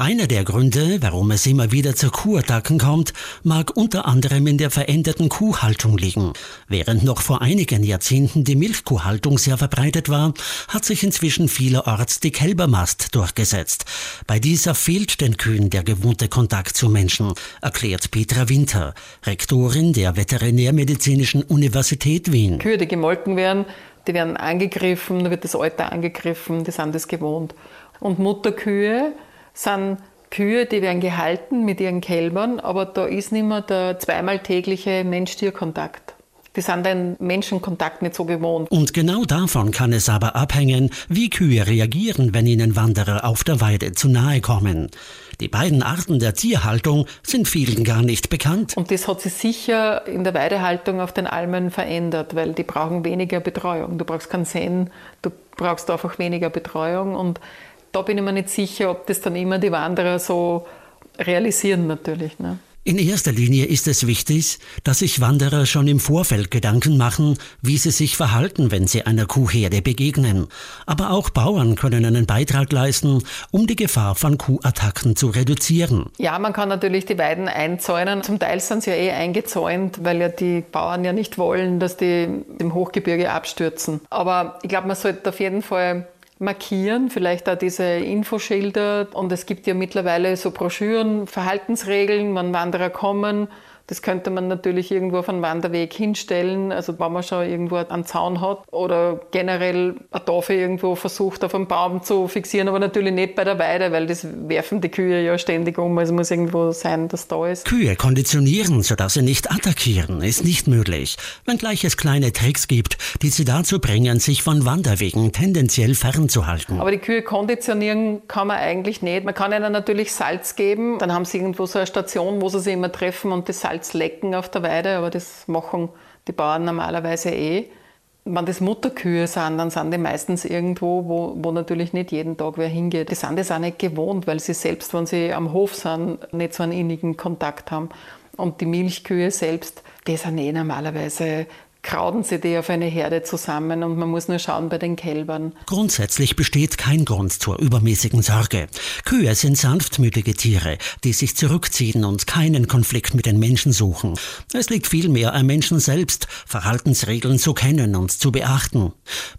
Einer der Gründe, warum es immer wieder zu Kuhattacken kommt, mag unter anderem in der veränderten Kuhhaltung liegen. Während noch vor einigen Jahrzehnten die Milchkuhhaltung sehr verbreitet war, hat sich inzwischen vielerorts die Kälbermast durchgesetzt. Bei dieser fehlt den Kühen der gewohnte Kontakt zu Menschen, erklärt Petra Winter, Rektorin der Veterinärmedizinischen Universität Wien. Kühe, die gemolken werden, die werden angegriffen, da wird das Alter angegriffen, die sind das gewohnt. Und Mutterkühe, sind Kühe, die werden gehalten mit ihren Kälbern, aber da ist nicht mehr der zweimal tägliche Mensch-Tier-Kontakt. Die sind den Menschenkontakt nicht so gewohnt. Und genau davon kann es aber abhängen, wie Kühe reagieren, wenn ihnen Wanderer auf der Weide zu nahe kommen. Die beiden Arten der Tierhaltung sind vielen gar nicht bekannt. Und das hat sich sicher in der Weidehaltung auf den Almen verändert, weil die brauchen weniger Betreuung. Du brauchst keinen Sen, du brauchst einfach weniger Betreuung und da bin ich mir nicht sicher, ob das dann immer die Wanderer so realisieren natürlich. Ne? In erster Linie ist es wichtig, dass sich Wanderer schon im Vorfeld Gedanken machen, wie sie sich verhalten, wenn sie einer Kuhherde begegnen. Aber auch Bauern können einen Beitrag leisten, um die Gefahr von Kuhattacken zu reduzieren. Ja, man kann natürlich die Weiden einzäunen. Zum Teil sind sie ja eh eingezäunt, weil ja die Bauern ja nicht wollen, dass die im Hochgebirge abstürzen. Aber ich glaube, man sollte auf jeden Fall markieren, vielleicht auch diese Infoschilder. Und es gibt ja mittlerweile so Broschüren, Verhaltensregeln, wann Wanderer kommen, das könnte man natürlich irgendwo auf einen Wanderweg hinstellen, also wenn man schon irgendwo einen Zaun hat oder generell eine Tafel irgendwo versucht auf einen Baum zu fixieren, aber natürlich nicht bei der Weide, weil das werfen die Kühe ja ständig um. Also muss irgendwo sein, dass da ist. Kühe konditionieren, sodass sie nicht attackieren, ist nicht möglich, wenngleich es kleine Tricks gibt, die sie dazu bringen, sich von Wanderwegen tendenziell fernzuhalten. Aber die Kühe konditionieren kann man eigentlich nicht. Man kann ihnen natürlich Salz geben, dann haben sie irgendwo so eine Station, wo sie sich immer treffen und das Salz Salz lecken auf der Weide, aber das machen die Bauern normalerweise eh. Wenn das Mutterkühe sind, dann sind die meistens irgendwo, wo, wo natürlich nicht jeden Tag wer hingeht. Die sind das auch nicht gewohnt, weil sie selbst, wenn sie am Hof sind, nicht so einen innigen Kontakt haben. Und die Milchkühe selbst, die sind eh normalerweise krauden sie die auf eine Herde zusammen und man muss nur schauen bei den Kälbern. Grundsätzlich besteht kein Grund zur übermäßigen Sorge. Kühe sind sanftmütige Tiere, die sich zurückziehen und keinen Konflikt mit den Menschen suchen. Es liegt vielmehr am Menschen selbst, Verhaltensregeln zu kennen und zu beachten.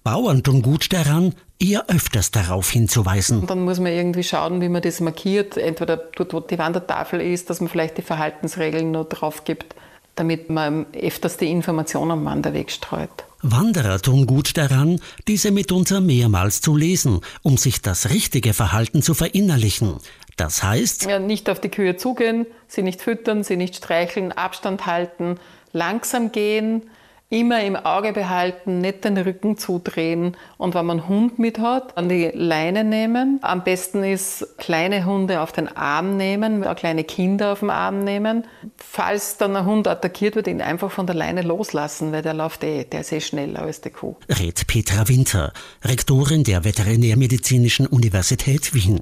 Bauern tun gut daran, eher öfters darauf hinzuweisen. Und dann muss man irgendwie schauen, wie man das markiert. Entweder dort, wo die Wandertafel ist, dass man vielleicht die Verhaltensregeln noch drauf gibt damit man öfters die Informationen am Wanderweg streut. Wanderer tun gut daran, diese mitunter mehrmals zu lesen, um sich das richtige Verhalten zu verinnerlichen. Das heißt, ja, nicht auf die Kühe zugehen, sie nicht füttern, sie nicht streicheln, Abstand halten, langsam gehen, immer im Auge behalten, nicht den Rücken zudrehen und wenn man Hund mit hat, an die Leine nehmen. Am besten ist kleine Hunde auf den Arm nehmen, auch kleine Kinder auf den Arm nehmen. Falls dann ein Hund attackiert wird, ihn einfach von der Leine loslassen, weil der läuft eh, der ist eh schneller als die Kuh. Rät Petra Winter, Rektorin der Veterinärmedizinischen Universität Wien.